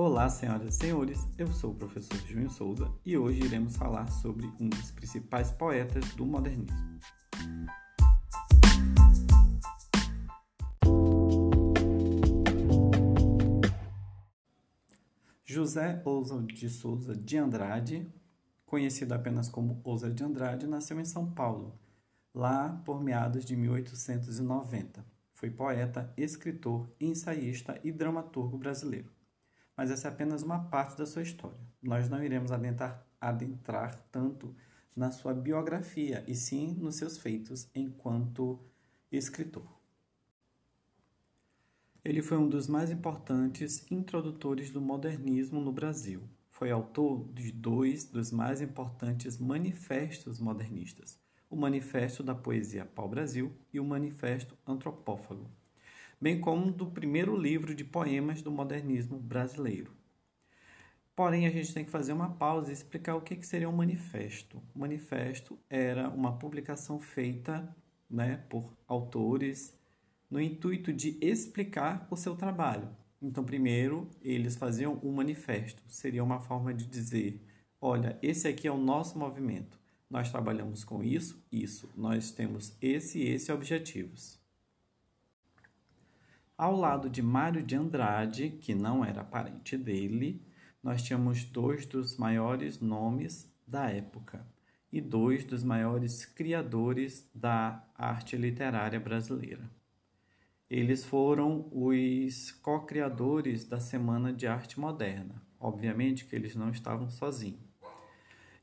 Olá, senhoras e senhores, eu sou o professor Júnior Souza e hoje iremos falar sobre um dos principais poetas do modernismo. José Ousa de Souza de Andrade, conhecido apenas como Ousa de Andrade, nasceu em São Paulo, lá por meados de 1890. Foi poeta, escritor, ensaísta e dramaturgo brasileiro mas essa é apenas uma parte da sua história. Nós não iremos adentrar, adentrar tanto na sua biografia, e sim nos seus feitos enquanto escritor. Ele foi um dos mais importantes introdutores do modernismo no Brasil. Foi autor de dois dos mais importantes manifestos modernistas: o Manifesto da Poesia Pau-Brasil e o Manifesto Antropófago bem como do primeiro livro de poemas do modernismo brasileiro. Porém, a gente tem que fazer uma pausa e explicar o que seria um manifesto. O manifesto era uma publicação feita né, por autores no intuito de explicar o seu trabalho. Então, primeiro, eles faziam um manifesto. Seria uma forma de dizer: olha, esse aqui é o nosso movimento. Nós trabalhamos com isso, isso. Nós temos esse e esse objetivos. Ao lado de Mário de Andrade, que não era parente dele, nós tínhamos dois dos maiores nomes da época e dois dos maiores criadores da arte literária brasileira. Eles foram os co-criadores da Semana de Arte Moderna. Obviamente que eles não estavam sozinhos.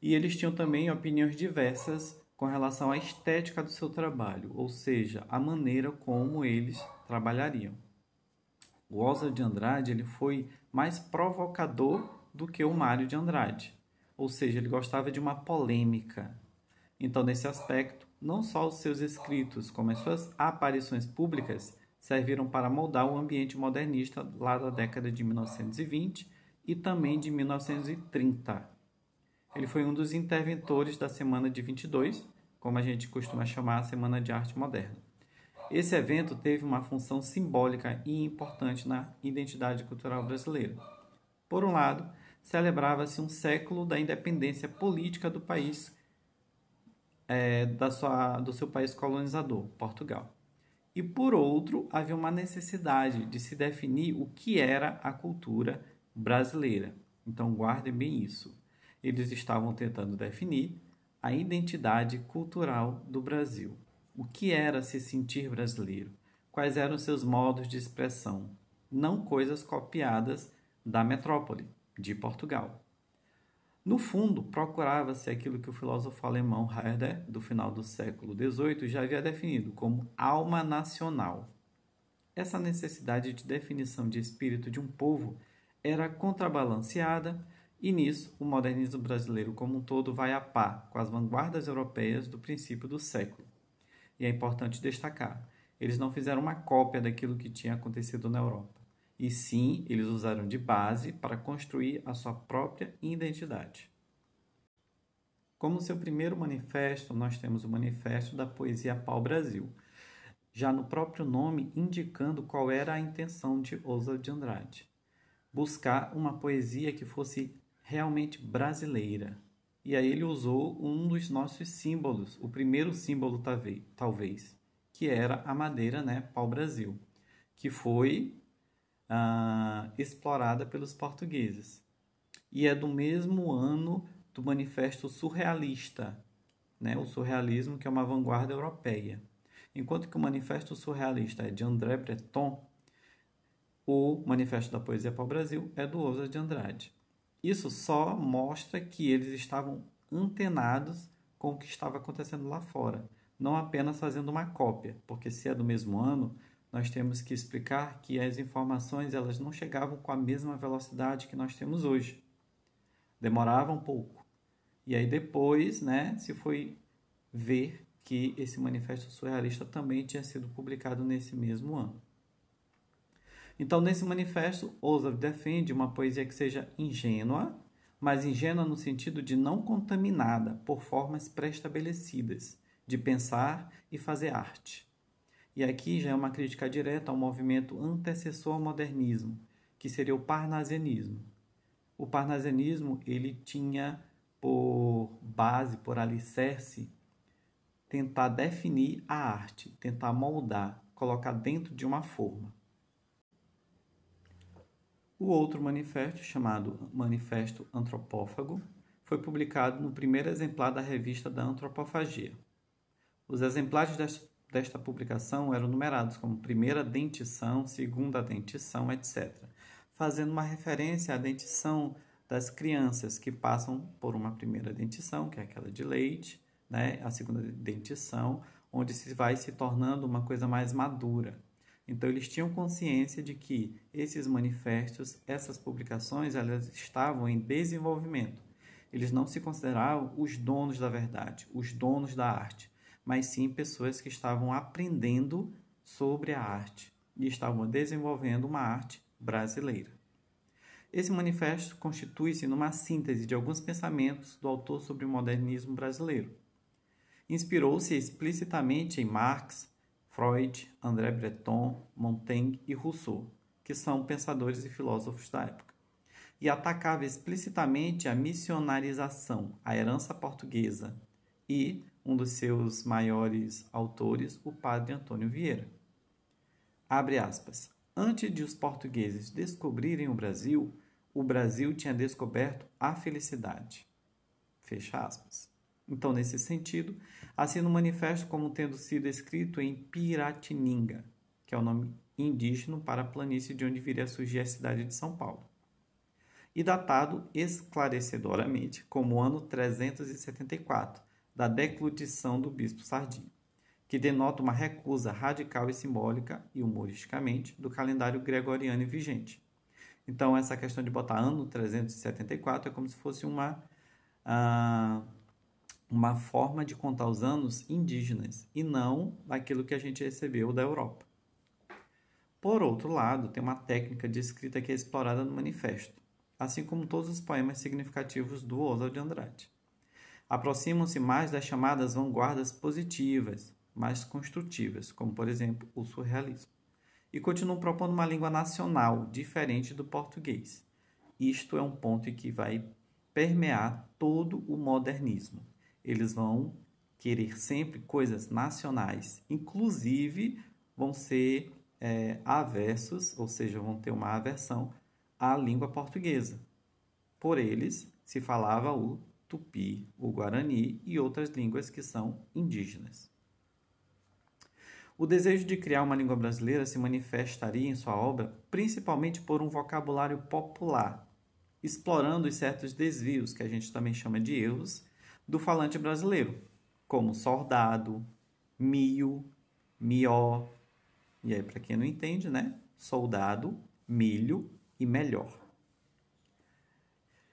E eles tinham também opiniões diversas com relação à estética do seu trabalho, ou seja, a maneira como eles trabalhariam. O Oswald de Andrade ele foi mais provocador do que o Mário de Andrade, ou seja, ele gostava de uma polêmica. Então, nesse aspecto, não só os seus escritos, como as suas aparições públicas serviram para moldar o ambiente modernista lá da década de 1920 e também de 1930. Ele foi um dos interventores da Semana de 22, como a gente costuma chamar a Semana de Arte Moderna. Esse evento teve uma função simbólica e importante na identidade cultural brasileira. Por um lado, celebrava-se um século da independência política do país, é, da sua, do seu país colonizador, Portugal. E por outro, havia uma necessidade de se definir o que era a cultura brasileira. Então, guardem bem isso. Eles estavam tentando definir a identidade cultural do Brasil o que era se sentir brasileiro, quais eram seus modos de expressão, não coisas copiadas da metrópole, de Portugal. No fundo, procurava-se aquilo que o filósofo alemão Herder, do final do século XVIII, já havia definido como alma nacional. Essa necessidade de definição de espírito de um povo era contrabalanceada, e nisso o modernismo brasileiro como um todo vai a par com as vanguardas europeias do princípio do século e é importante destacar, eles não fizeram uma cópia daquilo que tinha acontecido na Europa, e sim eles usaram de base para construir a sua própria identidade. Como seu primeiro manifesto, nós temos o Manifesto da Poesia Pau Brasil, já no próprio nome indicando qual era a intenção de Ousa de Andrade. Buscar uma poesia que fosse realmente brasileira, e aí ele usou um dos nossos símbolos, o primeiro símbolo talvez, que era a madeira né, pau-brasil, que foi ah, explorada pelos portugueses. E é do mesmo ano do Manifesto Surrealista, né, o surrealismo que é uma vanguarda europeia. Enquanto que o Manifesto Surrealista é de André Breton, o Manifesto da Poesia para o Brasil é do Ousa de Andrade. Isso só mostra que eles estavam antenados com o que estava acontecendo lá fora, não apenas fazendo uma cópia, porque se é do mesmo ano, nós temos que explicar que as informações elas não chegavam com a mesma velocidade que nós temos hoje. Demorava um pouco. E aí depois, né, se foi ver que esse manifesto surrealista também tinha sido publicado nesse mesmo ano. Então, nesse manifesto, Ozar defende uma poesia que seja ingênua, mas ingênua no sentido de não contaminada por formas pré-estabelecidas de pensar e fazer arte. E aqui já é uma crítica direta ao movimento antecessor ao modernismo, que seria o parnasianismo. O parnasianismo ele tinha por base, por alicerce, tentar definir a arte, tentar moldar, colocar dentro de uma forma. O outro manifesto, chamado Manifesto Antropófago, foi publicado no primeiro exemplar da revista da Antropofagia. Os exemplares desta publicação eram numerados como primeira dentição, segunda dentição, etc., fazendo uma referência à dentição das crianças que passam por uma primeira dentição, que é aquela de leite, né? a segunda dentição, onde se vai se tornando uma coisa mais madura. Então eles tinham consciência de que esses manifestos, essas publicações, elas estavam em desenvolvimento. Eles não se consideravam os donos da verdade, os donos da arte, mas sim pessoas que estavam aprendendo sobre a arte e estavam desenvolvendo uma arte brasileira. Esse manifesto constitui-se numa síntese de alguns pensamentos do autor sobre o modernismo brasileiro. Inspirou-se explicitamente em Marx, Freud, André Breton, Montaigne e Rousseau, que são pensadores e filósofos da época, e atacava explicitamente a missionarização, a herança portuguesa, e um dos seus maiores autores, o padre Antônio Vieira. Abre aspas. Antes de os portugueses descobrirem o Brasil, o Brasil tinha descoberto a felicidade. Fecha aspas. Então, nesse sentido, assina o manifesto como tendo sido escrito em Piratininga, que é o nome indígena para a planície de onde viria a surgir a cidade de São Paulo, e datado esclarecedoramente como ano 374, da declutição do bispo Sardinha, que denota uma recusa radical e simbólica e humoristicamente do calendário gregoriano vigente. Então, essa questão de botar ano 374 é como se fosse uma. Uh, uma forma de contar os anos indígenas e não aquilo que a gente recebeu da Europa. Por outro lado, tem uma técnica de escrita que é explorada no manifesto, assim como todos os poemas significativos do Oswald de Andrade. Aproximam-se mais das chamadas vanguardas positivas, mais construtivas, como por exemplo o surrealismo, e continuam propondo uma língua nacional diferente do português. Isto é um ponto que vai permear todo o modernismo eles vão querer sempre coisas nacionais, inclusive vão ser é, aversos, ou seja, vão ter uma aversão à língua portuguesa. Por eles se falava o tupi, o guarani e outras línguas que são indígenas. O desejo de criar uma língua brasileira se manifestaria em sua obra principalmente por um vocabulário popular, explorando os certos desvios, que a gente também chama de erros, do falante brasileiro, como soldado, mio, mió, e aí para quem não entende, né? Soldado, milho e melhor.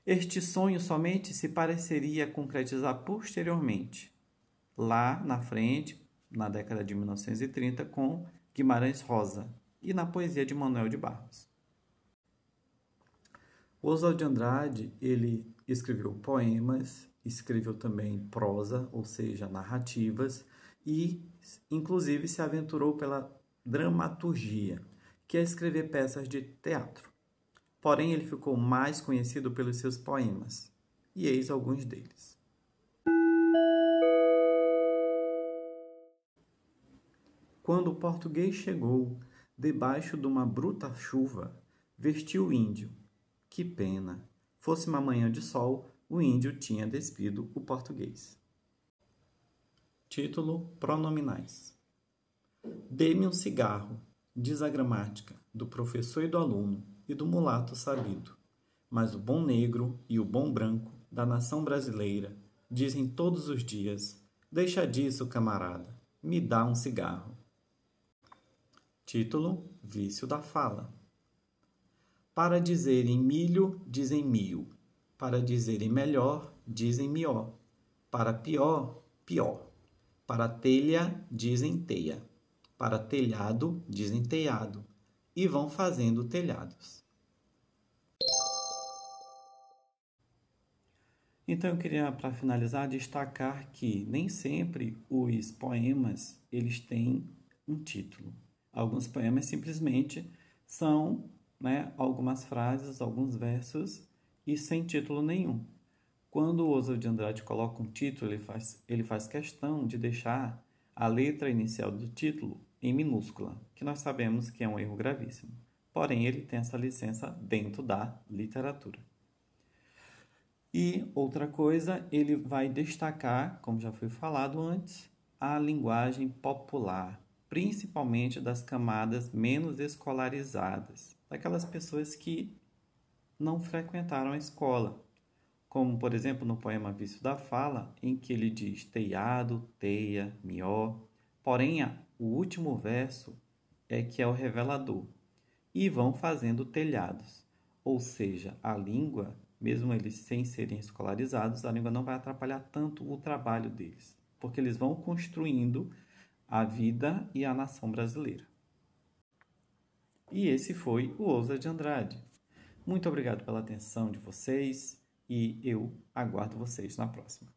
Este sonho somente se pareceria concretizar posteriormente, lá na frente, na década de 1930, com Guimarães Rosa e na poesia de Manuel de Barros. Oswald de Andrade, ele escreveu poemas, escreveu também prosa, ou seja, narrativas, e inclusive se aventurou pela dramaturgia, que é escrever peças de teatro. Porém, ele ficou mais conhecido pelos seus poemas, e eis alguns deles. Quando o português chegou, debaixo de uma bruta chuva, vestiu o índio. Que pena! Fosse uma manhã de sol, o índio tinha despido o português. Título Pronominais Dê-me um cigarro, diz a gramática, do professor e do aluno, e do mulato sabido. Mas o bom negro e o bom branco da nação brasileira dizem todos os dias: Deixa disso, camarada, me dá um cigarro. Título Vício da Fala Para dizerem milho, dizem mil para dizerem melhor, dizem mió. Para pior, pior. Para telha, dizem teia. Para telhado, dizem telhado. E vão fazendo telhados. Então eu queria, para finalizar, destacar que nem sempre os poemas eles têm um título. Alguns poemas simplesmente são né, algumas frases, alguns versos e sem título nenhum. Quando o Oswald de Andrade coloca um título, ele faz, ele faz questão de deixar a letra inicial do título em minúscula, que nós sabemos que é um erro gravíssimo. Porém, ele tem essa licença dentro da literatura. E outra coisa, ele vai destacar, como já foi falado antes, a linguagem popular, principalmente das camadas menos escolarizadas, daquelas pessoas que não frequentaram a escola. Como, por exemplo, no poema Vício da Fala, em que ele diz teiado, teia, mió. Porém, o último verso é que é o revelador. E vão fazendo telhados. Ou seja, a língua, mesmo eles sem serem escolarizados, a língua não vai atrapalhar tanto o trabalho deles, porque eles vão construindo a vida e a nação brasileira. E esse foi o Ousa de Andrade. Muito obrigado pela atenção de vocês e eu aguardo vocês na próxima.